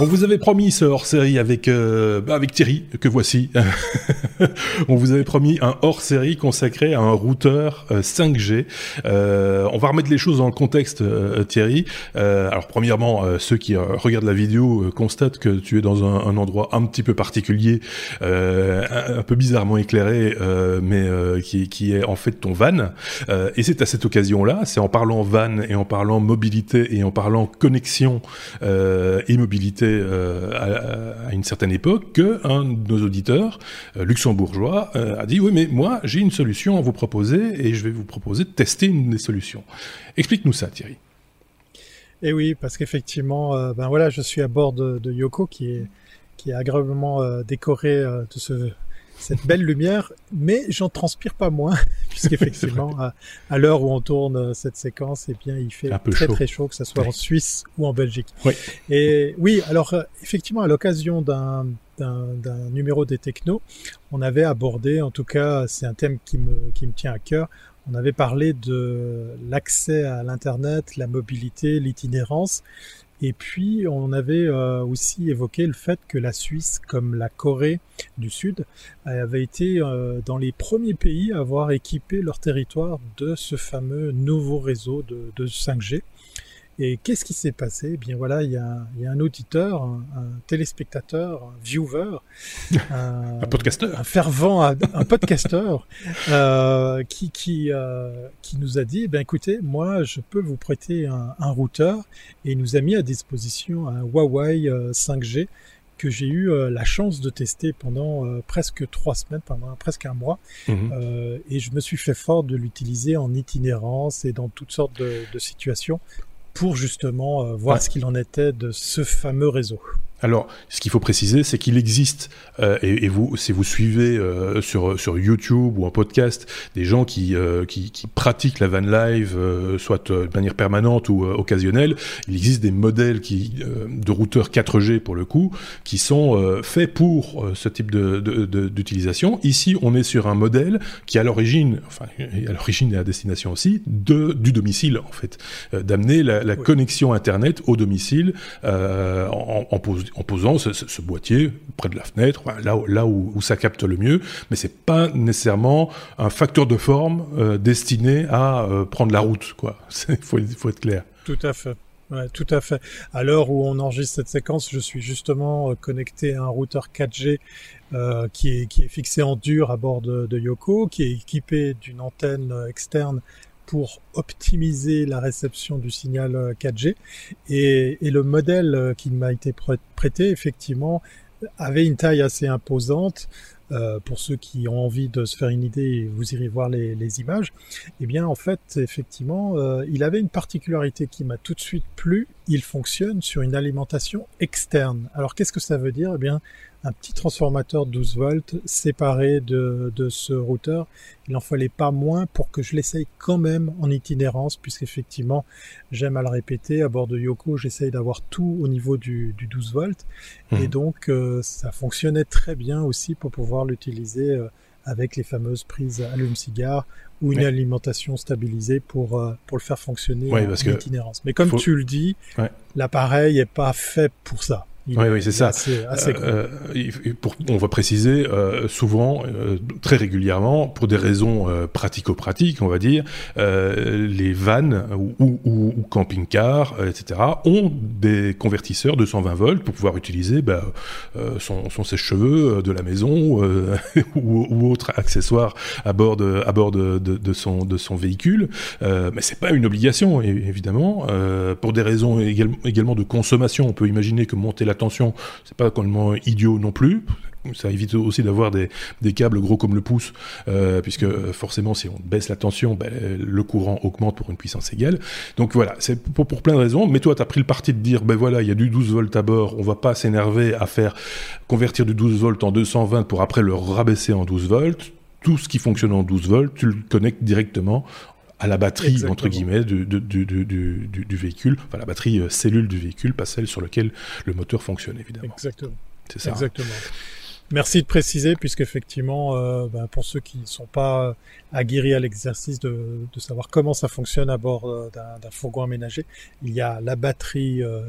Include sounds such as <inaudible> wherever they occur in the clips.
On vous avait promis ce hors-série avec euh, bah, avec Thierry que voici. <laughs> on vous avait promis un hors-série consacré à un routeur 5G. Euh, euh, on va remettre les choses dans le contexte, Thierry. alors premièrement, ceux qui regardent la vidéo constatent que tu es dans un, un endroit un petit peu particulier, un, un, peu bizarrement éclairé, mais qui, qui, est en fait ton van. et c'est à cette occasion-là, c'est en parlant van et en parlant mobilité et en parlant connexion et mobilité euh, à, une certaine époque qu'un de nos auditeurs euh, luxembourgeois euh, a dit oui mais moi j'ai une solution à vous proposer et je vais vous proposer de tester une des solutions. Explique-nous ça Thierry. Eh oui, parce qu'effectivement, ben voilà, je suis à bord de, Yoko qui est, qui est agréablement décoré de ce cette belle lumière, mais j'en transpire pas moins, <laughs> puisqu'effectivement, <laughs> à, à l'heure où on tourne euh, cette séquence, eh bien, il fait très très chaud, que ce soit en Suisse ou en Belgique. Oui. Et oui, alors euh, effectivement, à l'occasion d'un d'un numéro des technos, on avait abordé, en tout cas, c'est un thème qui me, qui me tient à cœur, on avait parlé de l'accès à l'Internet, la mobilité, l'itinérance, et puis, on avait euh, aussi évoqué le fait que la Suisse, comme la Corée du Sud, avait été euh, dans les premiers pays à avoir équipé leur territoire de ce fameux nouveau réseau de, de 5G. Et qu'est-ce qui s'est passé? Eh bien voilà, il y a, y a un auditeur, un, téléspectateur, un viewer, <laughs> un, un podcasteur, un fervent, un, podcasteur, euh, qui qui euh, qui nous a dit, ben écoutez, moi je peux vous prêter un, un, routeur, et il nous a mis à disposition un Huawei 5G euh, que j'ai eu euh, la chance de tester pendant euh, presque trois semaines, pendant presque un mois, mhm. euh, et je me suis fait fort de l'utiliser en itinérance et dans toutes sortes de, de situations pour justement euh, voir ce qu'il en était de ce fameux réseau. Alors, ce qu'il faut préciser, c'est qu'il existe, euh, et, et, vous, si vous suivez euh, sur, sur YouTube ou en podcast des gens qui, euh, qui, qui, pratiquent la van live, euh, soit de manière permanente ou occasionnelle, il existe des modèles qui, de routeurs 4G pour le coup, qui sont faits pour ce type d'utilisation. De, de, Ici, on est sur un modèle qui, à l'origine, enfin, à l'origine et à destination aussi, de, du domicile, en fait, d'amener la, la connexion Internet au domicile en, en, posant ce, boîtier près de la fenêtre, là, là où, ça capte le mieux, mais c'est pas nécessairement un facteur de forme euh, destiné à euh, prendre la route, quoi. <laughs> Il faut, faut être clair. Tout à fait. Tout à fait. À l'heure où on enregistre cette séquence, je suis justement euh, connecté à un routeur 4G euh, qui, est, qui est fixé en dur à bord de Yoko, qui est équipé d'une antenne externe pour optimiser la réception du signal 4G. Euh, et, le modèle euh, qui m'a été prêté, effectivement, avait une taille assez imposante. Euh, pour ceux qui ont envie de se faire une idée, vous irez voir les, images. Eh bien, en fait, effectivement, il avait une particularité qui m'a tout de suite plu. Il fonctionne sur une alimentation externe. Alors, qu'est-ce que ça veut dire? Eh bien, un petit transformateur 12 volts séparé de, de ce routeur. Il en fallait pas moins pour que je l'essaye quand même en itinérance, puisqu'effectivement, j'aime à le répéter, à bord de Yoko, j'essaye d'avoir tout au niveau du, du 12 volts. Et mhm. donc, euh, ça fonctionnait très bien aussi pour pouvoir l'utiliser euh, avec les fameuses prises allume-cigare ou une alimentation stabilisée pour, euh, pour le faire fonctionner en, itinérance. Mais comme tu le dis, l'appareil est pas fait pour ça oui, oui, c'est ça. Euh, euh, pour, on va préciser euh, souvent, très régulièrement, pour des raisons pratico-pratiques, on va dire, les vannes ou, ou, ou camping-cars, etc., ont des convertisseurs de 120 volts pour pouvoir utiliser bah, son, son sèche-cheveux de la maison <laughs> ou, autre accessoire à bord de, à bord de, de, de son, de son véhicule. mais c'est pas une obligation, évidemment. pour des raisons également de consommation, on peut imaginer que monter la attention, c'est pas complètement idiot non plus. Ça évite aussi d'avoir des, câbles gros comme le pouce, euh, puisque forcément, si on baisse la tension, ben, le courant augmente pour une puissance égale. Donc voilà, c'est pour, pour, plein de raisons. Mais toi, tu as pris le parti de dire, ben voilà, il y a du 12 volts à bord, on va pas s'énerver à faire convertir du 12 volts en 220 pour après le rabaisser en 12 volts tout ce qui fonctionne en 12 volts, tu le connectes directement à la batterie entre guillemets du, du, du, du, véhicule, enfin la batterie euh, cellule du véhicule, pas celle sur laquelle le moteur fonctionne évidemment. Exactement. C'est ça. Exactement. Merci de préciser, puisqu'effectivement, euh, ben, pour ceux qui ne sont pas aguerris à l'exercice de, de, savoir comment ça fonctionne à bord euh, d'un fourgon aménagé, il y a la batterie euh,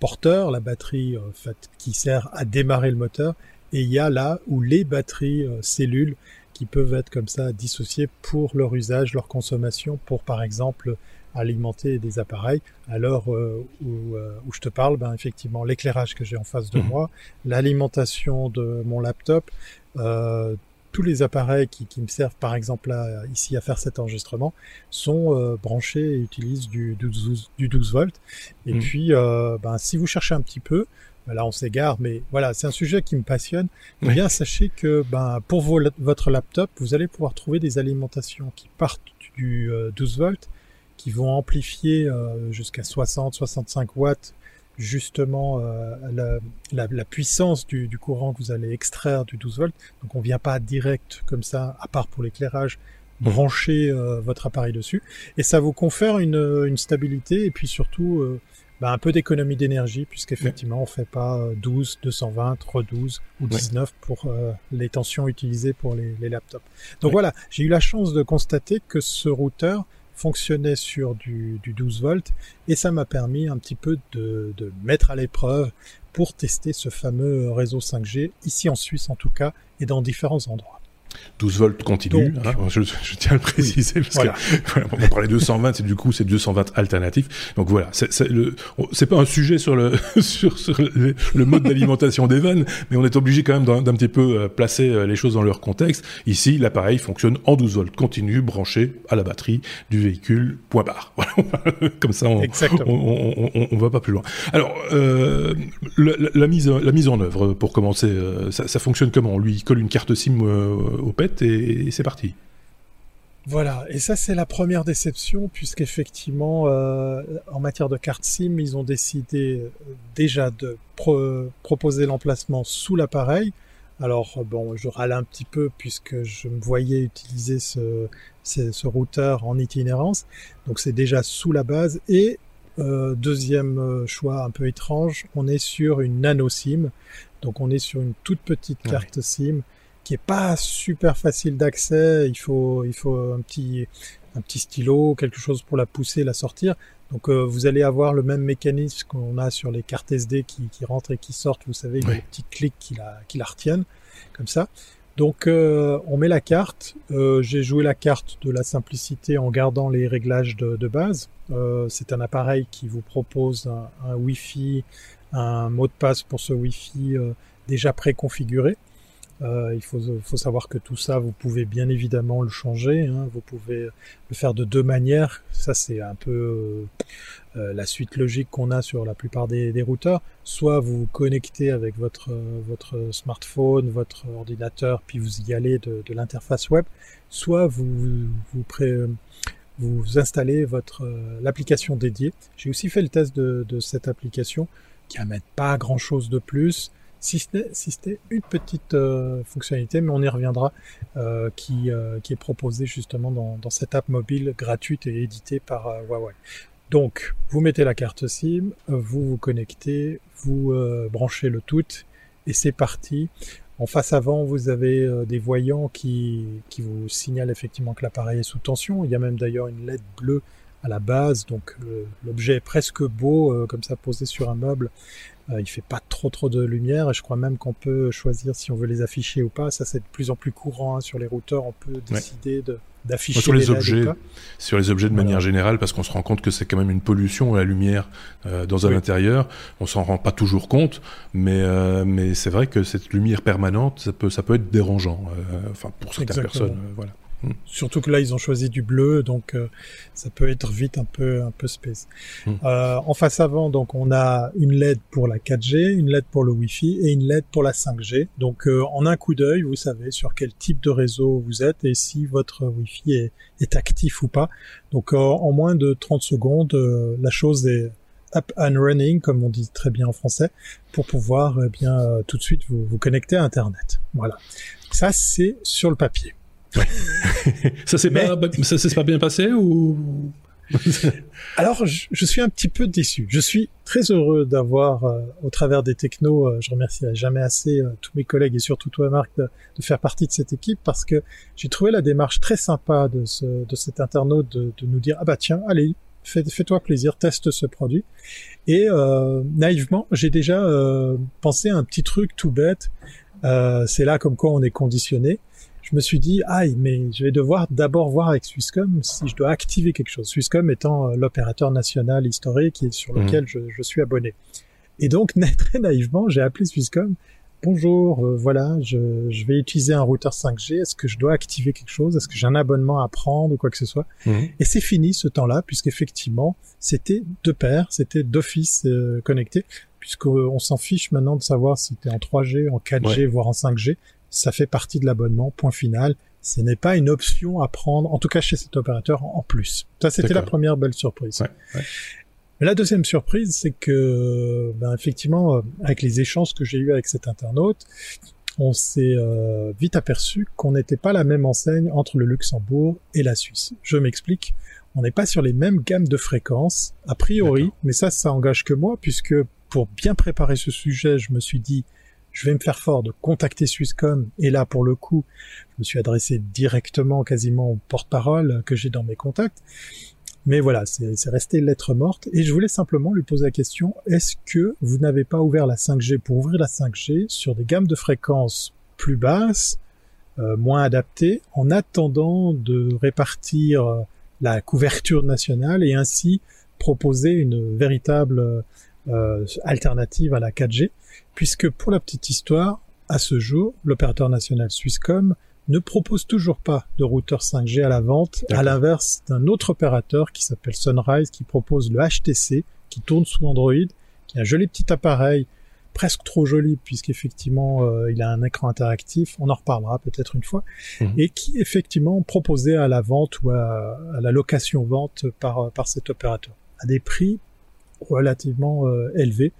porteur, la batterie en fait, qui sert à démarrer le moteur, et il y a là où les batteries cellules qui peuvent être comme ça dissociées pour leur usage, leur consommation, pour par exemple alimenter des appareils. À l'heure où, où, je te parle, ben, effectivement, l'éclairage que j'ai en face de mmh. moi, l'alimentation de mon laptop, euh, tous les appareils qui, qui, me servent par exemple là, ici à faire cet enregistrement sont euh, branchés et utilisent du, du, 12, du 12 volts. Et mmh. puis, euh, ben, si vous cherchez un petit peu, là on s'égare, mais voilà, c'est un sujet qui me passionne. Eh bien, sachez que ben, pour vos, votre laptop, vous allez pouvoir trouver des alimentations qui partent du 12 volts, qui vont amplifier jusqu'à 60-65 watts justement euh, la, la, la, puissance du, du, courant que vous allez extraire du 12 volts. Donc on vient pas direct comme ça, à part pour l'éclairage, brancher euh, votre appareil dessus. Et ça vous confère une, une stabilité et puis surtout euh, bah, un peu d'économie d'énergie puisqu'effectivement on fait pas 12, 220, 312 ou 19 pour les tensions utilisées pour les, les laptops. Donc voilà, j'ai eu la chance de constater que ce routeur fonctionnait sur du, du 12 volts et ça m'a permis un petit peu de, de mettre à l'épreuve pour tester ce fameux réseau 5G, ici en Suisse en tout cas, et dans différents endroits. 12 volts continu, hein, je, je, tiens à le préciser, parce voilà. <laughs> que on parlait de 220, c'est du coup c'est 220 alternatif. Donc voilà, c'est pas un sujet sur le <laughs> sur, sur le, le, mode d'alimentation des vannes, mais on est obligé quand même d'un petit peu euh, placer euh, les choses dans leur contexte. Ici, l'appareil fonctionne en 12 volts continu, branché à la batterie du véhicule. Point barre. <laughs> Comme ça, on, on, on, on, va pas plus loin. Alors, euh, la, la, mise la mise en œuvre pour commencer, ça, ça fonctionne comment? On lui colle une carte SIM au pet et, c'est parti. Voilà, et ça c'est la première déception puisqu'effectivement euh, en matière de carte SIM, ils ont décidé euh, déjà de proposer l'emplacement sous l'appareil. Alors bon, je râle un petit peu puisque je me voyais utiliser ce, ce, routeur en itinérance, donc c'est déjà sous la base. Et euh, deuxième choix un peu étrange, on est sur une nano SIM, donc on est sur une toute petite carte SIM qui est pas super facile d'accès. Il faut, il faut un petit, un petit stylo, quelque chose pour la pousser, la sortir. Donc euh, vous allez avoir le même mécanisme qu'on a sur les cartes SD qui, qui rentrent et qui sortent. Vous savez, il y a des petits clics qui la, qui la retiennent, comme ça. Donc euh, on met la carte. Euh, J'ai joué la carte de la simplicité en gardant les réglages de, de base. Euh, C'est un appareil qui vous propose un, un Wi-Fi, un mot de passe pour ce Wi-Fi euh, déjà préconfiguré. Euh, il faut, faut, savoir que tout ça, vous pouvez bien évidemment le changer. Hein. Vous pouvez le faire de deux manières. Ça, c'est un peu euh, euh, la suite logique qu'on a sur la plupart des, des, routeurs. Soit vous vous connectez avec votre, votre smartphone, votre ordinateur, puis vous y allez de, de l'interface web. Soit vous, vous, pré, vous installez votre l'application dédiée. J'ai aussi fait le test de, de cette application qui n'amène pas grand chose de plus si c'était une petite euh, fonctionnalité, mais on y reviendra, euh, qui, euh, qui est proposée justement dans, dans, cette app mobile gratuite et éditée par Huawei. Donc, vous mettez la carte SIM, vous vous connectez, vous branchez le tout, et c'est parti. En face avant, vous avez des voyants qui, qui vous signalent effectivement que l'appareil est sous tension. Il y a même d'ailleurs une LED bleue à la base, donc l'objet est presque beau, comme ça posé sur un meuble, euh, il fait pas trop trop de lumière et je crois même qu'on peut choisir si on veut les afficher ou pas. Ça c'est de plus en plus courant hein. sur les routeurs. On peut décider de d'afficher sur les, objets, sur les objets de manière générale, parce qu'on se rend compte que c'est quand même une pollution la lumière euh, dans un intérieur. On s'en rend pas toujours compte, mais euh, mais c'est vrai que cette lumière permanente, ça peut ça peut être dérangeant. Euh, enfin pour certaines personnes, euh, voilà. Mm. Surtout que là, ils ont choisi du bleu, donc euh, ça peut être vite un peu un peu space. Mm. Euh, en face avant, donc on a une LED pour la 4G, une LED pour le Wi-Fi et une LED pour la 5G. Donc euh, en un coup d'œil, vous savez sur quel type de réseau vous êtes et si votre Wi-Fi est, est actif ou pas. Donc en moins de 30 secondes, la chose est up and running, comme on dit très bien en français, pour pouvoir eh bien tout de suite vous, vous connecter à Internet. Voilà. Ça, c'est sur le papier. <laughs> ça s'est pas, ça s'est pas bien passé ou? <laughs> Alors, je, suis un petit peu déçu. Je suis très heureux d'avoir, euh, au travers des technos, euh, je remercie jamais assez euh, tous mes collègues et surtout toi, Marc, de, faire partie de cette équipe parce que j'ai trouvé la démarche très sympa de, ce, de cet internaute de, de nous dire ah bah tiens, allez, fais-toi plaisir, teste ce produit. Et euh, naïvement, j'ai déjà euh, pensé à un petit truc tout bête. Euh, c'est là comme quoi on est conditionné. Je me suis dit, aïe, mais je vais devoir d'abord voir avec Swisscom si je dois activer quelque chose. Swisscom étant l'opérateur national historique et sur lequel mmh. je, je, suis abonné. Et donc, <laughs> très naïvement, j'ai appelé Swisscom bonjour, euh, voilà, je, vais utiliser un routeur 5G, est-ce que je dois activer quelque chose? Est-ce que j'ai un abonnement à prendre ou quoi que ce soit? Mhm. Et c'est fini ce temps-là, puisqu'effectivement, c'était de pair, c'était d'office euh, connecté, puisqu'on s'en fiche maintenant de savoir si tu es en 3G, en 4G, voire en 5G. Ça fait partie de l'abonnement, point final. Ce n'est pas une option à prendre, en tout cas chez cet opérateur en plus. Ça, c'était la première belle surprise. La deuxième surprise, c'est que, ben, effectivement, avec les échanges que j'ai eus avec cet internaute, on s'est euh, vite aperçu qu'on n'était pas la même enseigne entre le Luxembourg et la Suisse. Je m'explique. On n'est pas sur les mêmes gammes de fréquences, a priori, mais ça, ça engage que moi, puisque pour bien préparer ce sujet, je me suis dit, je vais me faire fort de contacter Swisscom, et là, pour le coup, je me suis adressé directement, quasiment au porte-parole que j'ai dans mes contacts, mais voilà, c'est resté lettre morte. Et je voulais simplement lui poser la question, est-ce que vous n'avez pas ouvert la 5G pour ouvrir la 5G sur des gammes de fréquences plus basses, euh, moins adaptées, en attendant de répartir euh, la couverture nationale et ainsi proposer une véritable euh, alternative à la 4G, puisque pour la petite histoire, à ce jour, l'opérateur national Swisscom ne propose toujours pas de routeur 5G à la vente, à l'inverse d'un autre opérateur qui s'appelle Sunrise, qui propose le HTC, qui tourne sous Android, qui a un joli petit appareil, presque trop joli puisqu'effectivement euh, il a un écran interactif, on en reparlera peut-être une fois, mhm. et qui effectivement proposé à la vente ou à, la location-vente par, par cet opérateur, à des prix relativement euh, élevés,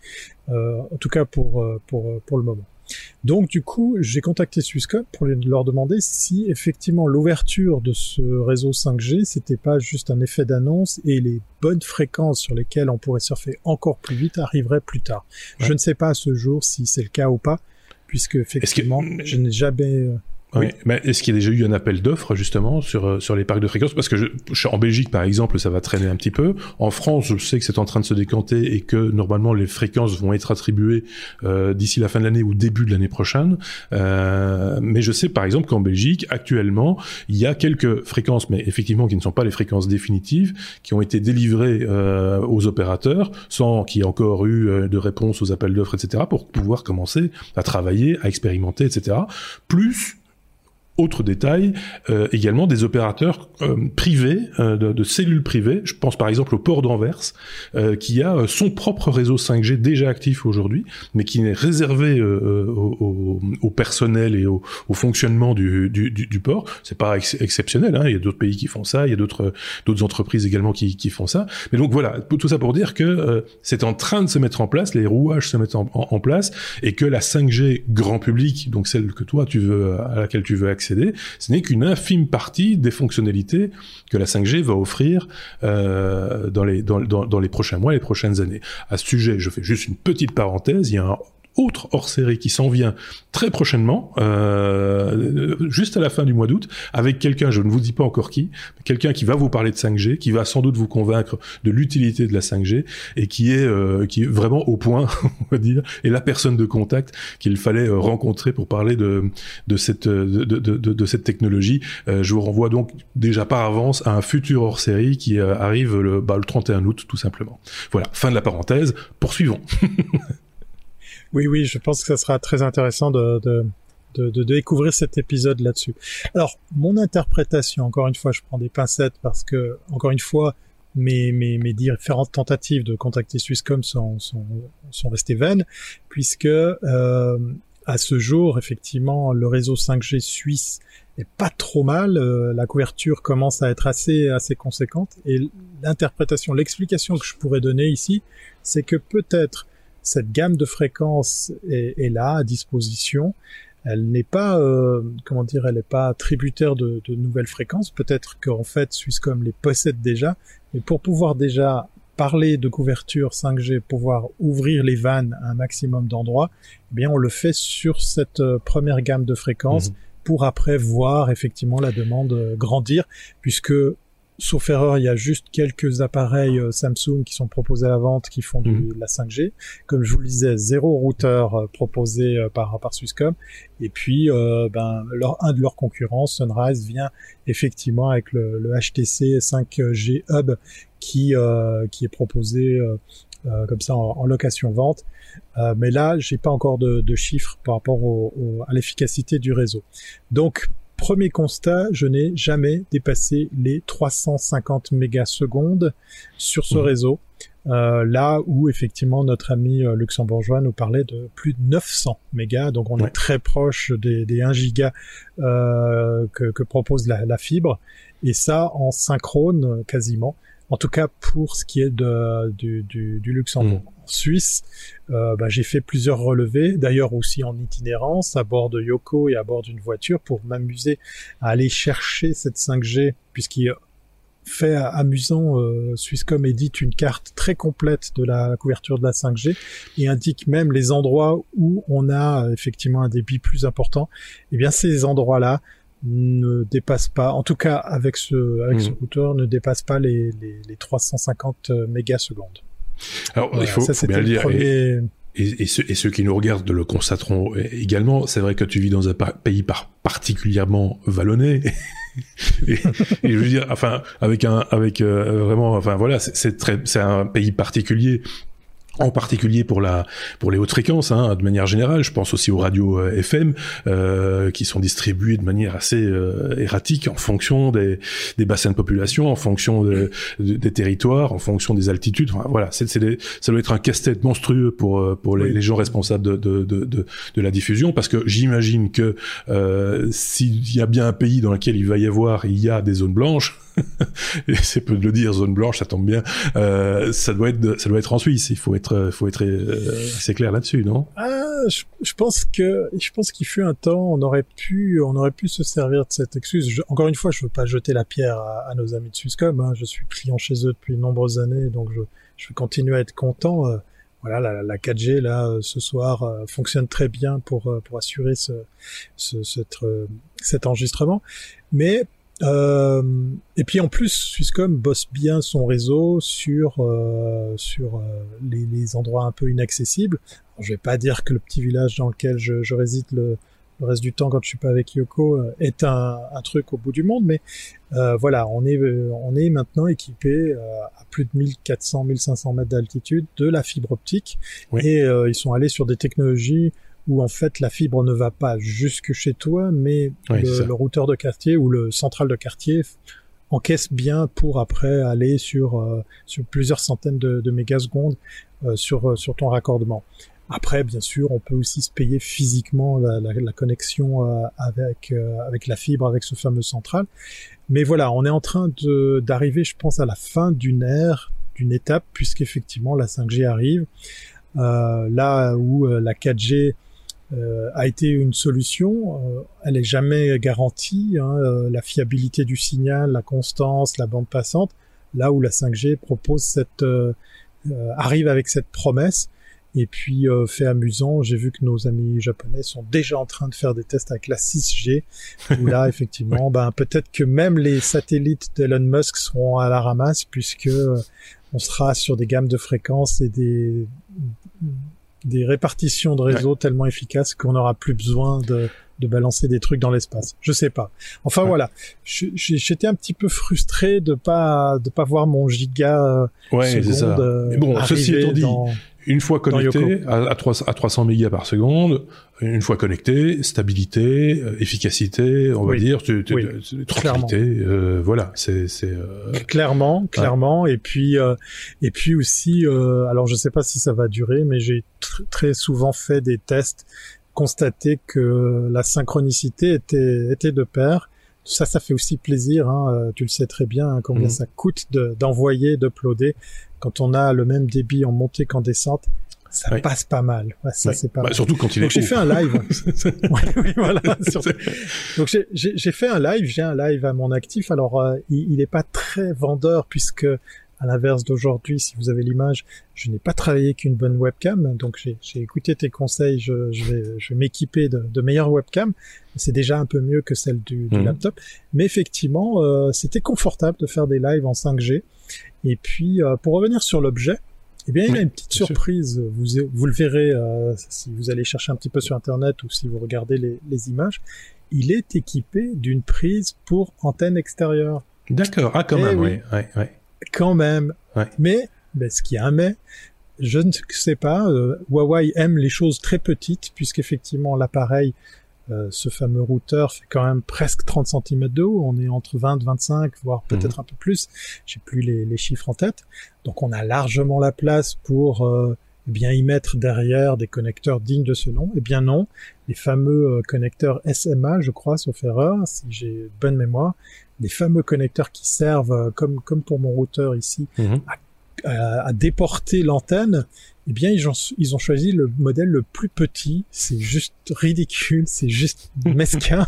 euh, en tout cas pour, pour, pour le moment. Donc du coup, j'ai contacté Swisscom pour leur demander si effectivement l'ouverture de ce réseau 5G, c'était pas juste un effet d'annonce et les bonnes fréquences sur lesquelles on pourrait surfer encore plus vite arriveraient plus tard. Je ne sais pas à ce jour si c'est le cas ou pas, puisque effectivement, je n'ai jamais oui. Mais est-ce qu'il y a déjà eu un appel d'offres justement sur euh, sur les parcs de fréquences? Parce que je, en Belgique par exemple, ça va traîner un petit peu. En France, je sais que c'est en train de se décanter et que normalement les fréquences vont être attribuées euh, d'ici la fin de l'année ou début de l'année prochaine. Euh, mais je sais par exemple qu'en Belgique, actuellement, il y a quelques fréquences, mais effectivement qui ne sont pas les fréquences définitives, qui ont été délivrées euh, aux opérateurs sans qu'il y ait encore eu euh, de réponse aux appels d'offres, etc., pour pouvoir commencer à travailler, à expérimenter, etc. Plus autre détail, euh, également des opérateurs euh, privés, euh, de, cellules privées. Je pense par exemple au port d'Anvers, qui a son propre réseau 5G déjà actif aujourd'hui, mais qui n'est réservé au, personnel et au, fonctionnement du, du, port. C'est pas exceptionnel. Hein. Il y a d'autres pays qui font ça, il y a d'autres entreprises également qui, qui font ça. Mais donc voilà, tout ça pour dire que c'est en train de se mettre en place, les rouages se mettent en, en, place, et que la 5G grand public, donc celle que toi tu veux à laquelle tu veux accéder ce n'est qu'une infime partie des fonctionnalités que la 5G va offrir euh, dans, les, prochains mois les prochaines années. À ce sujet, je fais juste une petite parenthèse, il y a autre hors-série qui s'en vient très prochainement, euh, juste à la fin du mois d'août, avec quelqu'un, je ne vous dis pas encore qui, quelqu'un qui va vous parler de 5G, qui va sans doute vous convaincre de l'utilité de la 5G et qui est euh, qui est vraiment au point, <laughs> on va dire, et la personne de contact qu'il fallait euh, rencontrer pour parler de de cette de, de, de, de cette technologie. Euh, je vous renvoie donc déjà par avance à un futur hors-série qui euh, arrive le, bah, le 31 août tout simplement. Voilà, fin de la parenthèse. Poursuivons. <laughs> Oui, oui, je pense que ça sera très intéressant de, de, de, découvrir cet épisode là-dessus. Alors, mon interprétation, encore une fois, je prends des pincettes parce que, encore une fois, mes, mes, mes différentes tentatives de contacter Swisscom sont, sont, sont restées vaines, puisque euh, à ce jour, effectivement, le réseau 5G suisse est pas trop mal. Euh, la couverture commence à être assez assez conséquente. Et l'interprétation, l'explication que je pourrais donner ici, c'est que peut-être cette gamme de fréquences est, là à disposition. Elle n'est pas, euh, comment dire, elle n'est pas tributaire de, nouvelles fréquences. Peut-être qu'en fait, Swisscom les possède déjà, mais pour pouvoir déjà parler de couverture 5G, pouvoir ouvrir les vannes à un maximum d'endroits, eh bien, on le fait sur cette euh, première gamme de fréquences. Mhm. pour après voir effectivement la demande euh, grandir, puisque sauf erreur, il y a juste quelques appareils euh, Samsung qui sont proposés à la vente qui font mhm. de la 5G. Comme je vous le disais, zéro routeur euh, proposé euh, par, par Swisscom. Et puis, ben, leur, un de leurs concurrents, Sunrise, vient effectivement avec le, le HTC 5G Hub qui, qui est proposé comme ça en, location-vente. mais là, j'ai pas encore de, de, chiffres par rapport au, à l'efficacité du réseau. Donc, Premier constat, je n'ai jamais dépassé les 350 mégasecondes sur ce mmh. réseau. Euh, là où effectivement notre ami euh, luxembourgeois nous parlait de plus de 900 mégas, donc on est très proche des, des 1 giga euh, que, que, propose la, la, fibre, et ça en synchrone quasiment en tout cas pour ce qui est de, du, du, du Luxembourg. Mm. Suisse, euh, bah, j'ai fait plusieurs relevés, d'ailleurs aussi en itinérance, à bord de Yoko et à bord d'une voiture, pour m'amuser à aller chercher cette 5G, puisqu'il fait amusant, euh, Swisscom édite une carte très complète de la couverture de la 5G et indique même les endroits où on a effectivement un débit plus important. Et eh bien ces endroits-là, ne dépasse pas, en tout cas avec ce, avec ce hmm. routeur, ne dépasse pas les, les, les 350 mégasecondes. Alors, il faut, bien le dire. Et, et, ceux, et, ceux, qui nous regardent le constateront également. C'est vrai que tu vis dans un pays par, particulièrement vallonné. <laughs> et, je veux dire, enfin, avec un, avec euh, vraiment, enfin voilà, c'est très, c'est un pays particulier en particulier pour la pour les hautes fréquences hein, de manière générale. Je pense aussi aux radios euh, FM euh, qui sont distribuées de manière assez euh, erratique en fonction des, des bassins de population en fonction de, des territoires en fonction des altitudes. Enfin, voilà c'est ça doit être un casse-tête monstrueux pour pour les, les, gens responsables de de, de, de, la diffusion parce que j'imagine que euh, s'il y a bien un pays dans lequel il va y avoir il y a des zones blanches <laughs> c'est peu de le dire, zone blanche, ça tombe bien. Euh, ça doit être, ça doit être en Suisse. Il faut être, faut être euh, assez clair là-dessus, non? Ah, je, pense que, je pense qu'il fut un temps, on aurait pu, on aurait pu se servir de cette excuse. encore une fois, je veux pas jeter la pierre à, nos amis de Swisscom. Hein. Je suis client chez eux depuis de nombreuses années, donc je, je vais continuer à être content. Euh, voilà, la, la, 4G là ce soir fonctionne très bien pour pour assurer ce, ce, cet enregistrement. Mais euh, et puis en plus, Swisscom bosse bien son réseau sur euh, sur euh, les, les, endroits un peu inaccessibles. je vais pas dire que le petit village dans lequel je, je réside le, le, reste du temps quand je suis pas avec Yoko euh, est un, un truc au bout du monde, mais euh, voilà, on est on est maintenant équipé à plus de 1400 1500 mètres d'altitude de la fibre optique et ils sont allés sur des technologies où en fait la fibre ne va pas jusque chez toi, mais le, routeur de quartier ou le central de quartier encaisse bien pour après aller sur euh, sur plusieurs centaines de, de mégasecondes euh, sur euh, sur ton raccordement. Après, bien sûr, on peut aussi se payer physiquement la, la, la connexion avec avec la fibre, avec ce fameux central. Mais voilà, on est en train de d'arriver, je pense, à la fin d'une ère, d'une étape, puisqu'effectivement la 5G arrive. là où la 4G euh, a été une solution. Euh, elle est jamais garantie. Hein, euh, la fiabilité du signal, la constance, la bande passante. Là où la 5G propose cette arrive avec cette promesse. Et puis fait amusant, j'ai vu que nos amis japonais sont déjà en train de faire des tests avec la 6G. Où là, <laughs> effectivement, ben peut-être que même les satellites d'Elon Musk seront à la ramasse puisque on sera sur des gammes de fréquences et des des répartitions de réseaux tellement efficaces qu'on n'aura plus besoin de, de balancer des trucs dans l'espace. Je sais pas. Enfin voilà, j'étais un petit peu frustré de pas de pas voir mon giga euh, ouais, seconde ça. Euh, Mais bon, ceci étant dit, une fois connecté à, à, 300, à 300 mégas par seconde, une fois connecté, stabilité, euh, efficacité, on va dire, tu, tranquillité, euh, voilà, c'est euh, clairement, clairement, et puis et puis aussi, alors je sais pas si ça va durer, mais j'ai très souvent fait des tests, constaté que la synchronicité était était de pair. Ça, ça fait aussi plaisir. Hein, tu le sais très bien hein, combien mmh. ça coûte d'envoyer, d'uploader quand on a le même débit en montée qu'en descente, ça passe pas mal. ça c'est pas. Bah, surtout quand il Donc j'ai fait un live. <laughs> <laughs> oui, oui, voilà. <laughs> Donc j'ai fait un live. J'ai un live à mon actif. Alors euh, il, n'est pas très vendeur puisque à l'inverse d'aujourd'hui, si vous avez l'image, je n'ai pas travaillé qu'une bonne webcam, donc j'ai écouté tes conseils, je, je vais, je vais m'équiper de, de meilleures webcams. C'est déjà un peu mieux que celle du, du mhm. laptop, mais effectivement, euh, c'était confortable de faire des lives en 5G. Et puis, euh, pour revenir sur l'objet, eh bien, il y a une petite surprise. Vous, vous le verrez euh, si vous allez chercher un petit peu sur Internet ou si vous regardez les, les images. Il est équipé d'une prise pour antenne extérieure. D'accord. Ah, quand eh même, oui. oui. Quand même. Mais, mais ce qui a un mais, je ne sais pas. Euh, Huawei aime les choses très petites puisqu'effectivement l'appareil euh, ce fameux routeur fait quand même presque 30 cm de haut. On est entre 20, 25, voire mhm. peut-être un peu plus. J'ai plus les, les, chiffres en tête. Donc on a largement la place pour euh, eh bien y mettre derrière des connecteurs dignes de ce nom. Eh bien non, les fameux euh, connecteurs SMA, je crois, sauf erreur, si j'ai bonne mémoire, les fameux connecteurs qui servent, comme comme pour mon routeur ici, mhm. à, à, déporter l'antenne, eh bien ils ont, ils ont choisi le modèle le plus petit. C'est juste ridicule, c'est juste <laughs> mesquin.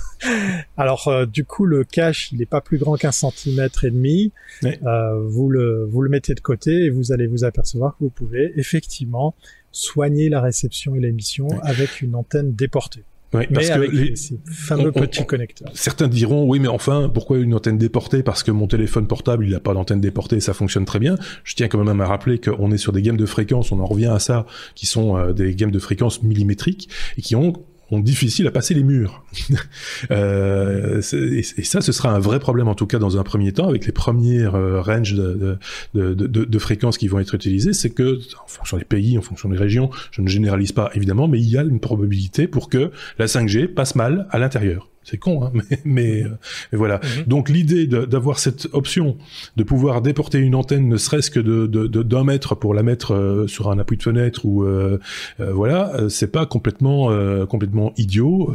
Alors euh, du coup le cache il n'est pas plus grand qu'un centimètre et demi. Euh, vous le vous le mettez de côté et vous allez vous apercevoir que vous pouvez effectivement soigner la réception et l'émission avec une antenne déportée. Oui, parce que les fameux petits connecteurs. Certains diront oui, mais enfin, pourquoi une antenne déportée? Parce que mon téléphone portable, il n'a pas d'antenne déportée, ça fonctionne très bien. Je tiens quand même à rappeler qu'on est sur des gammes de fréquences, on en revient à ça, qui sont euh, des gammes de fréquences millimétriques et qui ont ont difficile à passer les murs. <laughs> euh, et, ça, ce sera un vrai problème en tout cas dans un premier temps avec les premières euh, ranges de, de, fréquences qui vont être utilisées. C'est que en fonction des pays, en fonction des régions, je ne généralise pas évidemment, mais il y a une probabilité pour que la 5G passe mal à l'intérieur. C'est con, hein, <laughs> mais, mais, euh, voilà. Mhm. Donc l'idée d'avoir cette option de pouvoir déporter une antenne, ne serait-ce que de d'un mètre pour la mettre euh, sur un appui de fenêtre ou euh, voilà, c'est pas complètement complètement idiot,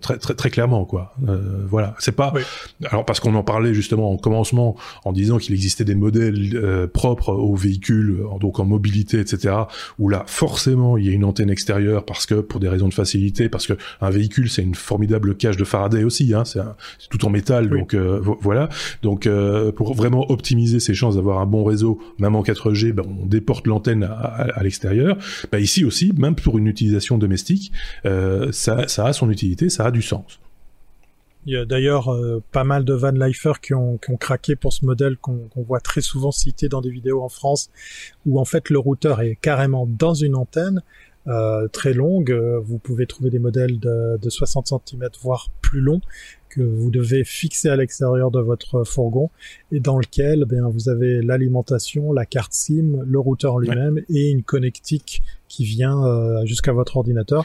très très très clairement quoi. voilà, c'est pas. Alors parce qu'on en parlait justement en commencement en disant qu'il existait des modèles propres aux véhicules, donc en mobilité, etc. Où là forcément il y a une antenne extérieure parce que pour des raisons de facilité, parce que un véhicule c'est une formidable cage de Faraday aussi. Hein, c'est tout en métal, donc euh, voilà. Donc euh, pour vraiment optimiser ses chances d'avoir un bon réseau, même en 4G, ben, on déporte l'antenne à, l'extérieur. Ben, ici aussi, même pour une utilisation domestique, euh, ça, ça a son utilité, ça a du sens. Il y a d'ailleurs pas mal de van lifers qui ont, qui ont craqué pour ce modèle qu'on voit très souvent cité dans des vidéos en France, où en fait le routeur est carrément dans une antenne euh, très longue. Euh, vous pouvez trouver des modèles de, de 60 cm, voire plus longs, que vous devez fixer à l'extérieur de votre fourgon et dans lequel bien, vous avez l'alimentation, la carte SIM, le routeur lui-même et une connectique qui vient euh, jusqu'à votre ordinateur.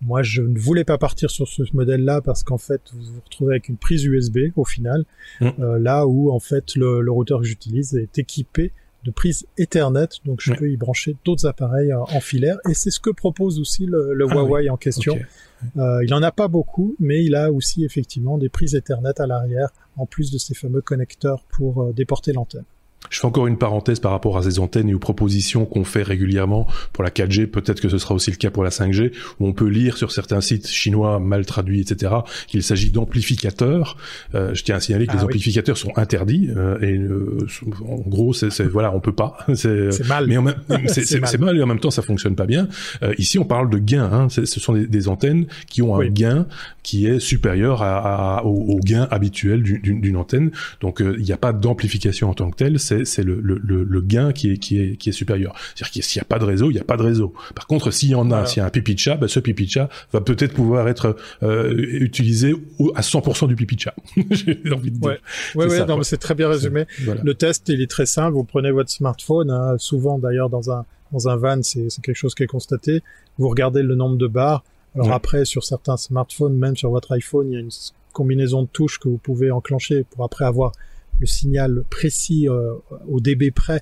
Moi, je ne voulais pas partir sur ce modèle-là parce qu'en fait, vous vous retrouvez avec une prise USB au final, mm. là où en fait le, le routeur que j'utilise est équipé de prise Ethernet, donc je peux y brancher d'autres appareils en filaire, et c'est ce que propose aussi le, ah Huawei en question. Euh, il en a pas beaucoup, mais il a aussi effectivement des prises Ethernet à l'arrière, en plus de ces fameux connecteurs pour euh, déporter l'antenne. Je fais encore une parenthèse par rapport à ces antennes et aux propositions qu'on fait régulièrement pour la 4G. Peut-être que ce sera aussi le cas pour la 5G, où on peut lire sur certains sites chinois mal traduits, etc., qu'il s'agit d'amplificateurs. Euh, je tiens à signaler que les ah amplificateurs sont interdits euh, et euh, en gros, c'est voilà, on peut pas. <laughs> C'est mal. Mais <laughs> c'est mal. et en même temps, ça fonctionne pas bien. Euh, ici, on parle de gain. Hein. Ce sont des, des, antennes qui ont un gain qui est supérieur à, à, au, gain habituel d'une antenne. Donc, il n'y a pas d'amplification en tant que telle. C'est c'est le, le, le, gain qui est, qui est, qui est supérieur. C'est-à-dire que s'il n'y a pas de réseau, il n'y a pas de réseau. Par contre, s'il y en a, s'il y a un pipi de chat, bah, ce pipi de chat va peut-être pouvoir être euh, utilisé à 100% du pipi de chat. <laughs> J'ai envie de dire. Ouais, ouais, ouais c'est très bien résumé. Le test, il est très simple. Vous prenez votre smartphone, hein, souvent d'ailleurs dans un dans un van, c'est quelque chose qui est constaté. Vous regardez le nombre de barres. Alors après, sur certains smartphones, même sur votre iPhone, il y a une combinaison de touches que vous pouvez enclencher pour après avoir le signal précis euh, au dB près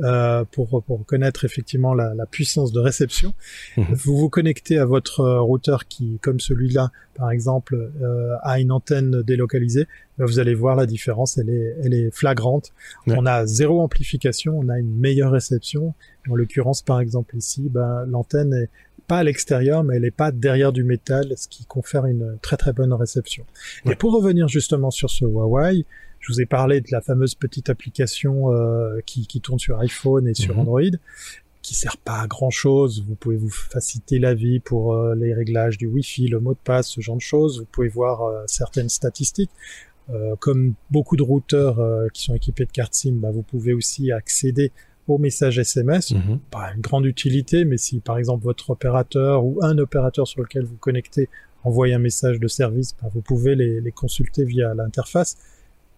euh, pour, pour connaître effectivement la, la puissance de réception. Mhm. Vous vous connectez à votre euh, routeur qui, comme celui-là, par exemple, euh, a une antenne délocalisée. Ben, vous allez voir la différence, elle est, elle est flagrante. On a zéro amplification, on a une meilleure réception. En l'occurrence, par exemple ici, ben, l'antenne est pas à l'extérieur, mais elle est pas derrière du métal, ce qui confère une très très bonne réception. Et pour revenir justement sur ce Huawei, Je vous ai parlé de la fameuse petite application qui, qui, tourne sur iPhone et sur mhm. Android qui sert pas à grand chose. Vous pouvez vous faciliter la vie pour les réglages du Wi-Fi, le mot de passe, ce genre de choses. Vous pouvez voir certaines statistiques. Euh, comme beaucoup de routeurs euh, qui sont équipés de cartes SIM, bah, vous pouvez aussi accéder aux messages SMS. Mhm. Pas une grande utilité, mais si par exemple votre opérateur ou un opérateur sur lequel vous connectez envoie un message de service, bah, vous pouvez les, les consulter via l'interface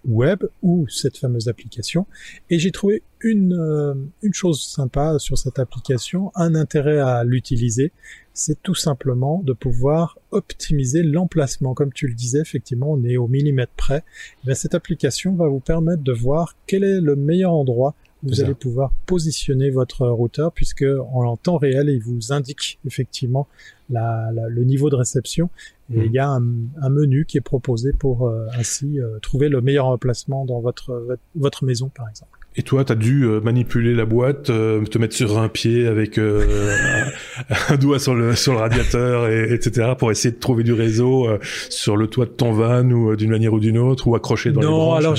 web ou cette fameuse application. Et j'ai trouvé une, euh, une chose sympa sur cette application, un intérêt à l'utiliser, c'est tout simplement de pouvoir optimiser l'emplacement. Comme tu le disais, effectivement, on est au millimètre près. Eh cette application va vous permettre de voir quel est le meilleur endroit où vous allez pouvoir positionner votre routeur puisque en temps réel, il vous indique effectivement la, le niveau de réception et il y a un, un, menu qui est proposé pour euh, ainsi euh, trouver le meilleur emplacement dans votre, votre maison, par exemple. Et toi, tu as dû euh, manipuler la boîte, te mettre sur un pied avec <laughs> un doigt sur le sur le radiateur, et, etc., pour essayer de trouver du réseau sur le toit de ton van ou d'une manière ou d'une autre, ou accroché dans les branches. Non, alors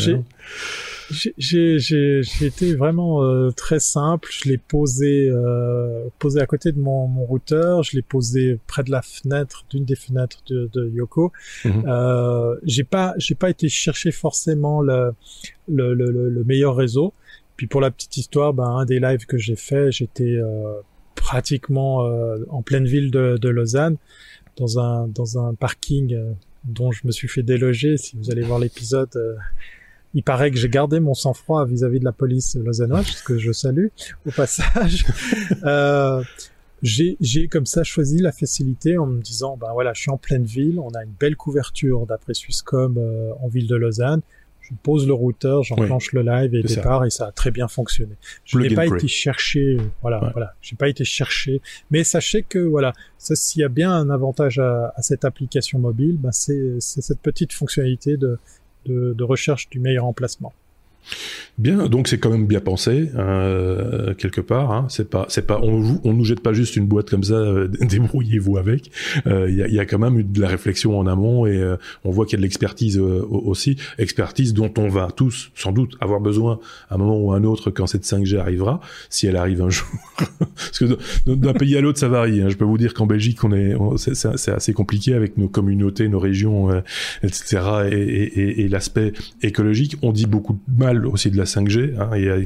j'ai été vraiment euh, très simple. Je l'ai posé euh, posé à côté de mon, mon routeur. Je l'ai posé près de la fenêtre d'une des fenêtres de, de Yoko. Mhm. Euh, j'ai pas j'ai pas été chercher forcément le le, le, le meilleur réseau. Puis pour la petite histoire, ben, un des lives que j'ai fait, j'étais euh, pratiquement euh, en pleine ville de, de, Lausanne, dans un dans un parking dont je me suis fait déloger. Si vous allez voir l'épisode, il paraît que j'ai gardé mon sang-froid vis-à-vis de la police lausannoise, ce que je salue au passage. <laughs> euh, j'ai, comme ça choisi la facilité en me disant, ben voilà, je suis en pleine ville, on a une belle couverture d'après Swisscom euh, en ville de Lausanne. Je pose le routeur, j'enclenche le live et départ et ça a très bien fonctionné. Je n'ai pas été chercher, voilà, voilà, j'ai pas été chercher. Mais sachez que voilà, s'il y a bien un avantage à, à cette application mobile, ben c'est, c'est cette petite fonctionnalité de de, de recherche du meilleur emplacement. Bien, donc c'est quand même bien pensé euh, quelque part. Hein. C'est pas, c'est pas, on, on nous jette pas juste une boîte comme ça. Euh, <laughs> débrouillez-vous avec. Il euh, y, a, y, a, quand même eu de la réflexion en amont et euh, on voit qu'il y a de l'expertise euh, aussi, expertise dont on va tous sans doute avoir besoin à un moment ou à un autre quand cette 5G arrivera, si elle arrive un <laughs> jour. Parce que d'un pays à l'autre ça varie. Hein. Je peux vous dire qu'en Belgique on est, c'est assez compliqué avec nos communautés, nos régions, etc. Et, et, et l'aspect écologique. On dit beaucoup de mal aussi de la 5G. Hein. Il, y a,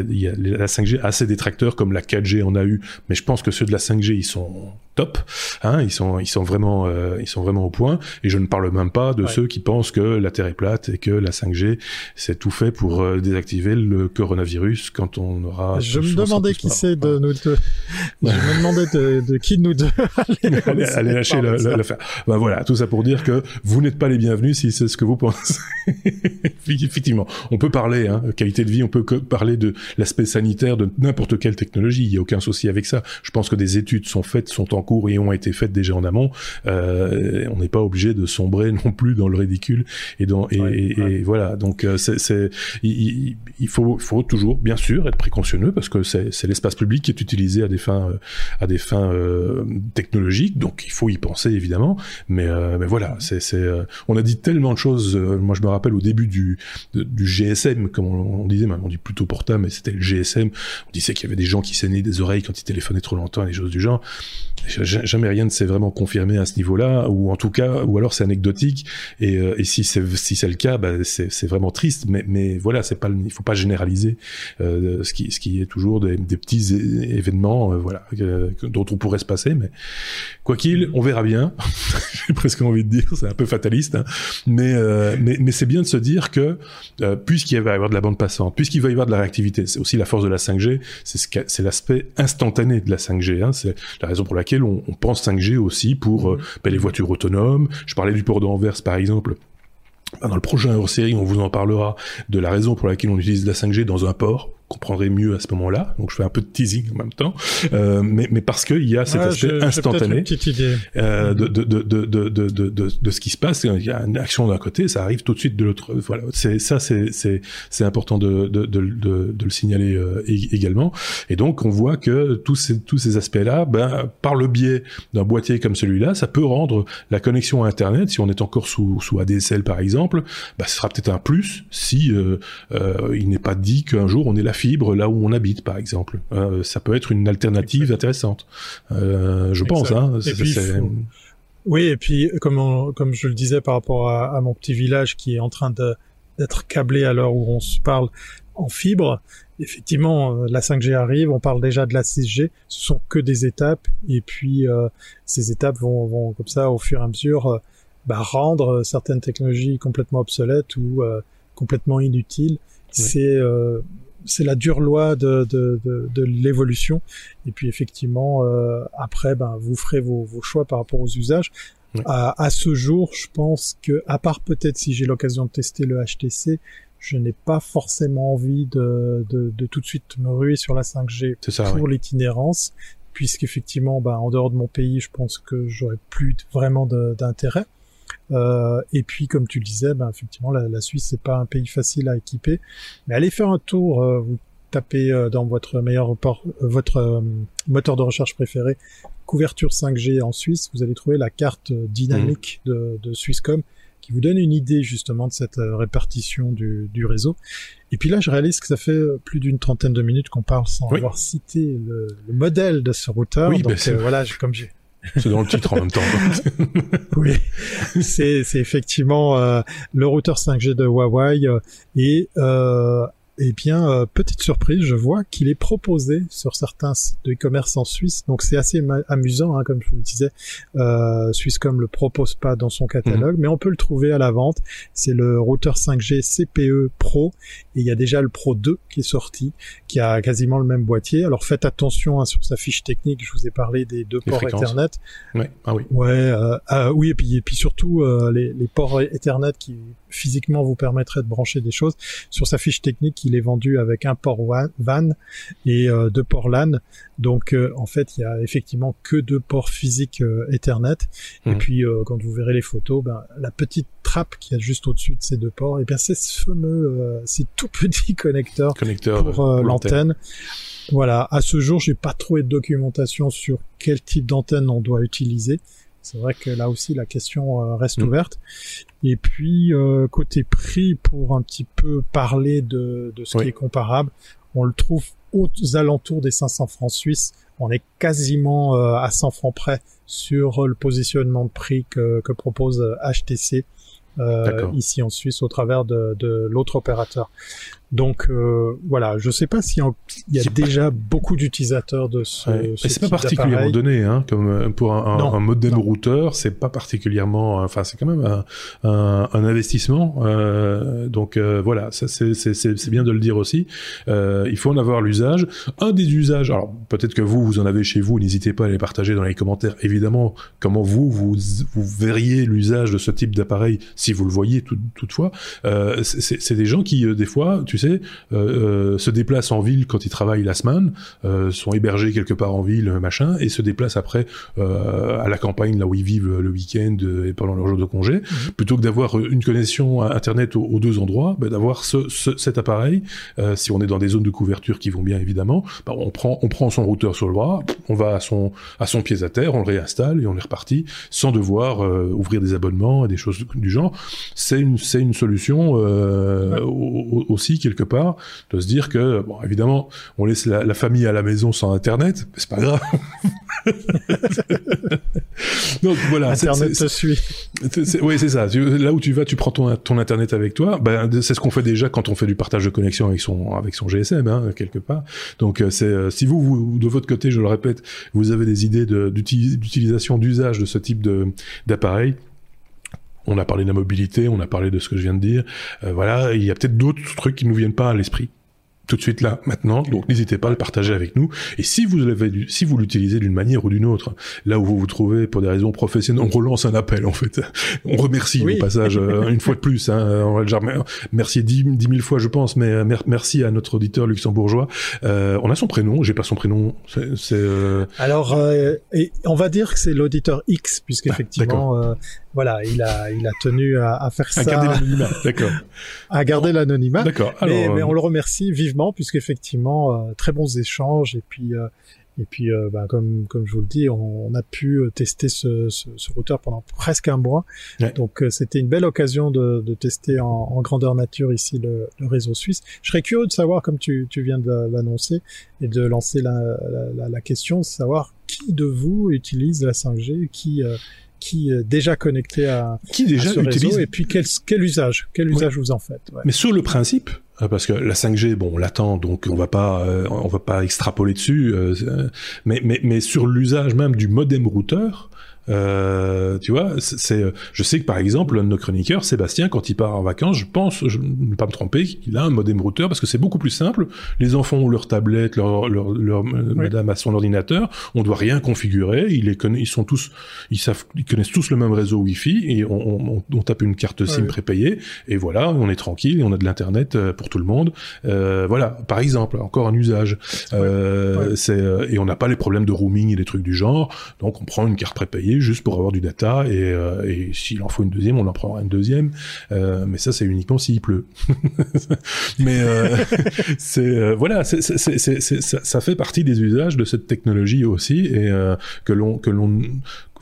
il, y a, la 5G a ses détracteurs comme la 4G en a eu, mais je pense que ceux de la 5G ils sont top. Hein, ils sont ils sont vraiment euh, ils sont vraiment au point. Et je ne parle même pas de ceux qui pensent que la Terre est plate et que la 5G c'est tout fait pour euh, désactiver le coronavirus quand on aura. Je me demandais qui c'est de nous deux. Je me demandais de, qui de nous deux <laughs> allez, allez, lâcher l'affaire. Ben voilà, tout ça pour dire que vous n'êtes pas les bienvenus si c'est ce que vous pensez. <laughs> Effectivement, on peut parler hein, qualité de vie, on peut parler de l'aspect sanitaire de n'importe quelle technologie. Il y a aucun souci avec ça. Je pense que des études sont faites, sont en cours et ont été faites déjà en amont, euh, on n'est pas obligé de sombrer <laughs> non plus dans le ridicule et dans et, voilà. Donc euh, c'est il, il, faut faut toujours bien sûr être précautionneux parce que c'est l'espace public qui est utilisé à des fins euh, à des fins euh, technologiques, donc il faut y penser évidemment. Mais mais voilà, on a dit tellement de choses. moi je me rappelle au début du GSM comme on, disait, on dit plutôt portable, mais c'était le GSM. On disait qu'il y avait des gens qui saignaient des oreilles quand ils téléphonaient trop longtemps, des choses du genre jamais rien ne s'est vraiment confirmé à ce niveau-là, ou en tout cas, ou alors c'est anecdotique. Et, euh, si c'est si c'est le cas, bah, c'est vraiment triste. Mais mais voilà, c'est pas il faut pas généraliser euh, ce qui ce qui est toujours des petits événements, euh, voilà, dont on pourrait se passer. Mais quoi qu'il, on verra bien. <laughs> J'ai presque envie de dire, c'est un peu fataliste, hein. mais, euh, mais mais c'est bien de se dire que puisqu'il va y avoir de la bande passante, puisqu'il va y avoir de la réactivité, c'est aussi la force de la 5G, c'est ce c'est l'aspect instantané de la 5G. Hein. C'est la raison pour laquelle on, pense 5G aussi pour euh, ben, les voitures autonomes. Je parlais du port d'Anvers par exemple. Ben, dans le prochain hors-série, on vous en parlera de la raison pour laquelle on utilise la 5G dans un port comprendrez mieux à ce moment-là. Donc je fais un peu de teasing en même temps, euh, mais, mais parce qu'il y a cet aspect instantané euh, de, de, de, de, de, de, de, ce qui se passe. Il y a une action d'un côté, ça arrive tout de suite de l'autre. Voilà, c'est ça, c'est c'est c'est important de de, de, de, de le signaler euh, également. Et donc on voit que tous ces tous ces aspects-là, ben par le biais d'un boîtier comme celui-là, ça peut rendre la connexion à Internet, si on est encore sous sous ADSL par exemple, ben, ce sera peut-être un plus si euh, euh, il n'est pas dit qu'un jour on ait la fibre là où on habite, par exemple. Euh, ça peut être une alternative intéressante. Euh, je pense. Hein, Oui, et puis comme, comme je le disais par rapport à, mon petit village qui est en train d'être câblé à l'heure où on se parle en fibre, effectivement, la 5G arrive, on parle déjà de la 6G, ce sont que des étapes, et puis ces étapes vont, vont comme ça, au fur et à mesure, bah, rendre certaines technologies complètement obsolètes ou complètement inutiles. C'est c'est la dure loi de, de, de, de l'évolution. Et puis effectivement, euh, après, ben, vous ferez vos, vos, choix par rapport aux usages. À, à, ce jour, je pense que, à part peut-être si j'ai l'occasion de tester le HTC, je n'ai pas forcément envie de, de, de, tout de suite me ruer sur la 5G pour l'itinérance, puisqu'effectivement, ben, en dehors de mon pays, je pense que j'aurais plus vraiment d'intérêt. Euh, et puis, comme tu le disais, ben, effectivement, la, la Suisse c'est pas un pays facile à équiper, mais allez faire un tour. Euh, vous tapez euh, dans votre meilleur votre moteur de recherche préféré couverture 5G en Suisse, vous allez trouver la carte dynamique mmh. de, de Swisscom qui vous donne une idée justement de cette répartition du, du, réseau. Et puis là, je réalise que ça fait plus d'une trentaine de minutes qu'on parle sans avoir cité le, le, modèle de ce routeur. Oui, Donc ben voilà, comme j'ai c'est dans le titre en même temps. <laughs> oui, c'est effectivement euh, le routeur 5G de Huawei euh, et euh, eh bien, euh, petite surprise, je vois qu'il est proposé sur certains sites de e-commerce en Suisse. Donc c'est assez amusant, hein, comme je vous le disais. Euh, Swisscom le propose pas dans son catalogue, mhm. mais on peut le trouver à la vente. C'est le routeur 5G CPE Pro et il y a déjà le Pro 2 qui est sorti, qui a quasiment le même boîtier. Alors faites attention hein, sur sa fiche technique. Je vous ai parlé des deux ports Ethernet. Ouais. Ah oui. Ouais. Euh, ah oui et puis et puis surtout euh, les, les ports Ethernet qui physiquement vous permettrait de brancher des choses. Sur sa fiche technique, il est vendu avec un port WAN et euh, deux ports LAN. Donc euh, en fait, il y a effectivement que deux ports physiques euh, Ethernet. Et mhm. puis quand vous verrez les photos, ben, la petite trappe qui est juste au-dessus de ces deux ports, et eh bien c'est ce fameux, c'est tout petit <laughs> connecteur, connecteur pour, l'antenne. Voilà, à ce jour, j'ai pas trouvé de documentation sur quel type d'antenne on doit utiliser. C'est vrai que là aussi la question reste mhm. ouverte. Et puis euh, côté prix, pour un petit peu parler de, de ce qui est comparable, on le trouve aux alentours des 500 francs suisses. On est quasiment euh, à 100 francs près sur le positionnement de prix que, que propose HTC euh, ici en Suisse au travers de, de l'autre opérateur. Donc euh, voilà, je sais pas s'il y, a, déjà beaucoup d'utilisateurs de ce. Ouais. ce c'est pas particulièrement donné, hein, comme euh, pour un, un, un modem routeur, c'est pas particulièrement. Enfin, c'est quand même un, un, un investissement. Euh, donc euh, voilà, ça c'est bien de le dire aussi. Euh, il faut en avoir l'usage. Un des usages, alors peut-être que vous vous en avez chez vous, n'hésitez pas à les partager dans les commentaires. Évidemment, comment vous vous, vous verriez l'usage de ce type d'appareil si vous le voyez tout, toutefois. c'est des gens qui des fois, tu euh, euh, se déplacent en ville quand ils travaillent la semaine, euh, sont hébergés quelque part en ville, machin, et se déplacent après à la campagne, là où ils vivent le week-end et pendant leur jour de congé, mhm. plutôt que d'avoir une connexion à Internet aux, deux endroits, bah, d'avoir ce, cet appareil, si on est dans des zones de couverture qui vont bien évidemment, bah, on prend on prend son routeur sur le bras, on va à son à son pied à terre, on le réinstalle et on est reparti sans devoir ouvrir des abonnements et des choses du genre. C'est une c'est une solution aussi qui quelque part, de se dire que, bon, évidemment, on laisse la, famille à la maison sans Internet, mais c'est pas grave. <laughs> Donc voilà. Internet te suit. Oui, c'est ça. Là où tu vas, tu prends ton, ton Internet avec toi. Ben, c'est ce qu'on fait déjà quand on fait du partage de connexion avec son, avec son GSM, hein, quelque part. Donc, euh, c'est, euh, si vous, vous, de votre côté, je le répète, vous avez des idées d'utilisation, d'usage de ce type d'appareil, on a parlé de la mobilité, on a parlé de ce que je viens de dire. Euh, voilà, il y a peut-être d'autres trucs qui nous viennent pas à l'esprit. tout de suite là, maintenant. Donc n'hésitez pas à le partager avec nous. Et si vous l'avez, si vous l'utilisez d'une manière ou d'une autre, là où vous vous trouvez pour des raisons professionnelles, on relance un appel en fait. <laughs> On remercie au passage euh, une fois de plus. Hein, on va déjà merci dix, dix mille fois je pense, mais euh, merci à notre auditeur luxembourgeois. Euh, on a son prénom, j'ai pas son prénom. C'est euh... alors et on va dire que c'est l'auditeur X puisqu'effectivement ah, voilà, il a, il a tenu à, à faire ça. À garder l'anonymat, d'accord. <laughs> à garder l'anonymat. D'accord. Mais, mais, on le remercie vivement puisqu'effectivement, euh, très bons échanges et puis, euh, et puis, euh, bah, comme, comme je vous le dis, on, on a pu tester ce, ce, ce, routeur pendant presque un mois. Donc, c'était une belle occasion de, de tester en, en, grandeur nature ici le, le, réseau suisse. Je serais curieux de savoir, comme tu, tu viens de l'annoncer et de lancer la, la, la, question, savoir qui de vous utilise la 5G, qui qui est déjà connecté à, qui déjà ce utilise... réseau et puis quel, quel usage, quel usage vous en faites. Ouais. Mais sur le principe, euh, parce que la 5G, bon, on l'attend, donc on va pas, euh, on va pas extrapoler dessus. Euh, mais, mais, mais sur l'usage même du modem routeur, euh, tu vois, c'est, je sais que par exemple, l'un de nos chroniqueurs, Sébastien, quand il part en vacances, je pense, je ne vais pas me tromper, qu'il a un modem routeur parce que c'est beaucoup plus simple. Les enfants ont leur tablette, leur, leur, leur oui. madame a son ordinateur, on doit rien configurer, ils les ils sont tous, ils savent, ils connaissent tous le même réseau Wi-Fi et on, on, on tape une carte SIM oui. prépayée et voilà, on est tranquille, et on a de l'internet euh, pour tout le monde. Euh, voilà, par exemple, encore un usage. Euh. C'est et on n'a pas les problèmes de roaming et des trucs du genre, donc on prend une carte prépayée juste pour avoir du data et, euh, et s'il en faut une deuxième, on en prendra une deuxième. Euh, mais ça, c'est uniquement s'il pleut. <laughs> mais euh, <laughs> c'est voilà, c'est, c'est, c'est, ça, ça, fait partie des usages de cette technologie aussi et que l'on que l'on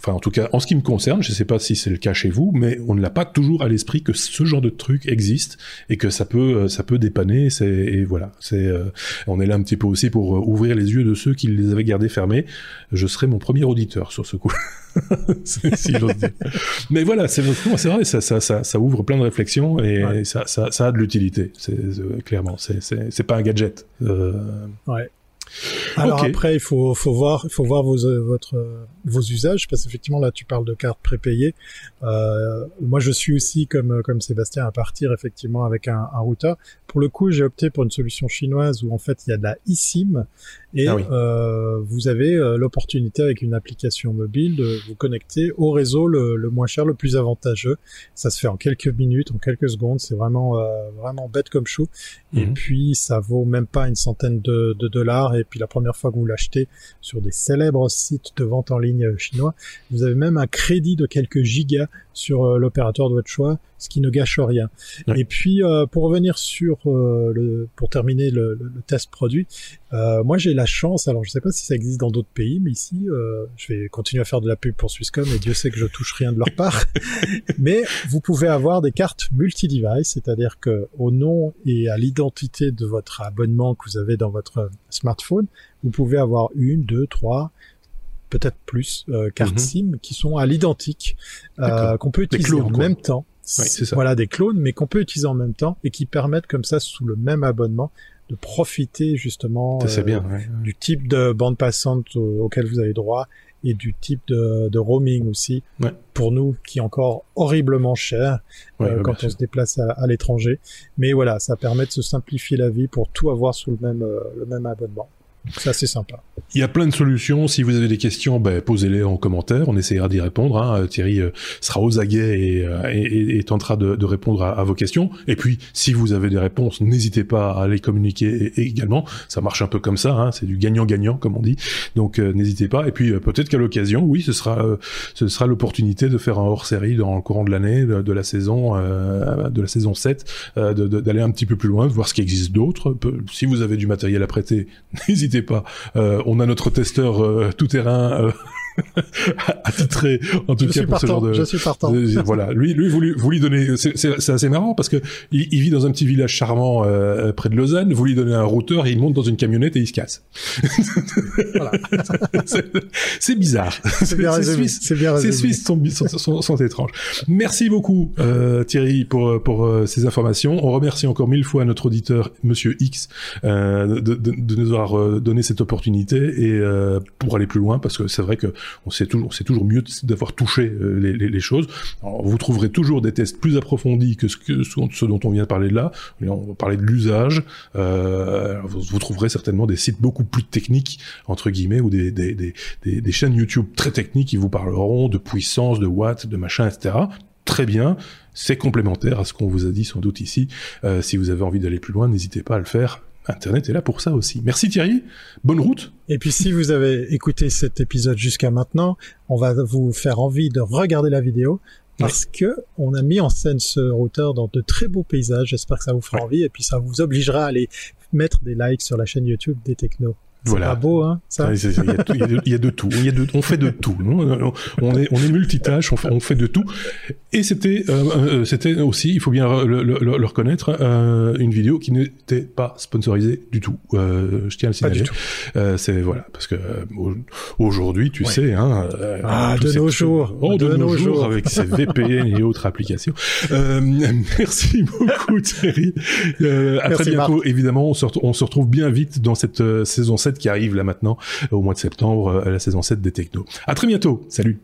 enfin en tout cas en ce qui me concerne, je ne sais pas si c'est le cas chez vous, mais on ne l'a pas toujours à l'esprit que ce genre de truc existe et que ça peut ça peut dépanner. C'est et voilà, c'est euh, on est là un petit peu aussi pour ouvrir les yeux de ceux qui les avaient gardés fermés. Je serai mon premier auditeur sur ce coup. <laughs> si j'ose dire. Mais voilà, c'est c'est vrai, ça, ça, ça, ça, ouvre plein de réflexions et ouais. ça, ça, ça a de l'utilité. C'est clairement, c'est pas un gadget. Euh... Ouais. Alors okay. après, il faut, faut voir, il faut voir vos, votre, vos usages, parce qu'effectivement là, tu parles de cartes prépayées. Euh, moi, je suis aussi comme comme Sébastien à partir effectivement avec un, un routeur. Pour le coup, j'ai opté pour une solution chinoise où en fait il y a de la eSIM et ah oui. euh, vous avez euh, l'opportunité avec une application mobile de vous connecter au réseau le, le, moins cher, le plus avantageux. Ça se fait en quelques minutes, en quelques secondes. C'est vraiment euh, vraiment bête comme chou. Mm -hmm. Et puis ça vaut même pas une centaine de, de dollars. Et puis la première fois que vous l'achetez sur des célèbres sites de vente en ligne chinois, vous avez même un crédit de quelques gigas sur euh, l'opérateur de votre choix, ce qui ne gâche rien. Et puis euh, pour revenir sur euh, le, pour terminer le, le, le test produit, euh, moi j'ai la chance, alors je sais pas si ça existe dans d'autres pays, mais ici euh, je vais continuer à faire de la pub pour Swisscom et Dieu sait que je touche rien de leur part. <laughs> mais vous pouvez avoir des cartes multi-device, c'est-à-dire que au nom et à l'identité de votre abonnement que vous avez dans votre smartphone, vous pouvez avoir une, deux, trois, peut-être plus euh, cartes mm -hmm. SIM qui sont à l'identique euh, qu'on peut utiliser clones, en quoi. même temps. Oui, ça. Voilà des clones, mais qu'on peut utiliser en même temps et qui permettent comme ça sous le même abonnement de profiter justement euh, bien, ouais. du type de bande passante auquel vous avez droit et du type de, de roaming aussi ouais. pour nous qui est encore horriblement cher ouais, euh, quand on sûr. se déplace à, à l'étranger. Mais voilà, ça permet de se simplifier la vie pour tout avoir sous le même, euh, le même abonnement. C'est assez sympa. Il y a plein de solutions. Si vous avez des questions, ben, posez-les en commentaire. On essaiera d'y répondre. Hein. Thierry euh, sera aux aguets et, euh, tentera de, répondre à, vos questions. Et puis, si vous avez des réponses, n'hésitez pas à les communiquer également. Ça marche un peu comme ça. Hein. C'est du gagnant-gagnant, comme on dit. Donc, euh, n'hésitez pas. Et puis, euh, peut-être qu'à l'occasion, oui, ce sera, euh, ce sera l'opportunité de faire un hors-série dans le courant de l'année, de, de, la saison, de la saison 7, d'aller un petit peu plus loin, de voir ce qui existe d'autre. Si vous avez du matériel à prêter, <laughs> n'hésitez pas. Euh, on a notre testeur euh, tout terrain euh, <laughs> attitré en tout je cas pour partant, ce genre de, je suis partant. voilà. Lui lui vous lui, vous lui donnez c'est assez marrant parce que il, il, vit dans un petit village charmant euh, près de Lausanne. Vous lui donnez un routeur il monte dans une camionnette et il se casse. <laughs> C'est bizarre. C'est bien résumé. c'est bien résumé. ces Suisses sont, sont, sont, sont, étranges. Merci beaucoup euh, Thierry pour pour euh, ces informations. On remercie encore mille fois notre auditeur Monsieur X euh, de, de, de, nous avoir donné cette opportunité et pour aller plus loin parce que c'est vrai que on sait toujours, c'est toujours mieux d'avoir touché les, les, choses. Vous trouverez toujours des tests plus approfondis que ce, que ce dont on vient de parler là. On va parler de l'usage. Vous, vous, trouverez certainement des sites beaucoup plus techniques entre guillemets ou des chaînes YouTube très techniques qui vous parleront de puissance, de watts, de machin, etc très bien. C'est complémentaire à ce qu'on vous a dit sans doute ici. Euh, si vous avez envie d'aller plus loin, n'hésitez pas à le faire. Internet est là pour ça aussi. Merci Thierry. Bonne route. Et puis si vous avez écouté cet épisode jusqu'à maintenant, on va vous faire envie de regarder la vidéo parce que on a mis en scène ce routeur dans de très beaux paysages. J'espère que ça vous fera envie et puis ça vous obligera à aller mettre des likes sur la chaîne YouTube des Technos. Voilà. Pas beau, hein, ça. Il y, a de tout. Il y a de, on fait de tout. On est, on est multitâche. On fait, on fait de tout. Et c'était, euh, euh, c'était aussi, il faut bien le, le, le reconnaître, euh, une vidéo qui n'était pas sponsorisée du tout. Euh, je tiens à le signaler. Euh, c'est voilà, parce que aujourd'hui, tu sais, hein. Ah, de nos jours. Oh, de, nos, jours, avec ces <laughs> VPN et autres applications. merci beaucoup, Thierry. à très bientôt. Évidemment, on se, on se retrouve bien vite dans cette saison 7 qui arrive là maintenant au mois de septembre, à la saison 7 des Technos. À très bientôt. Salut.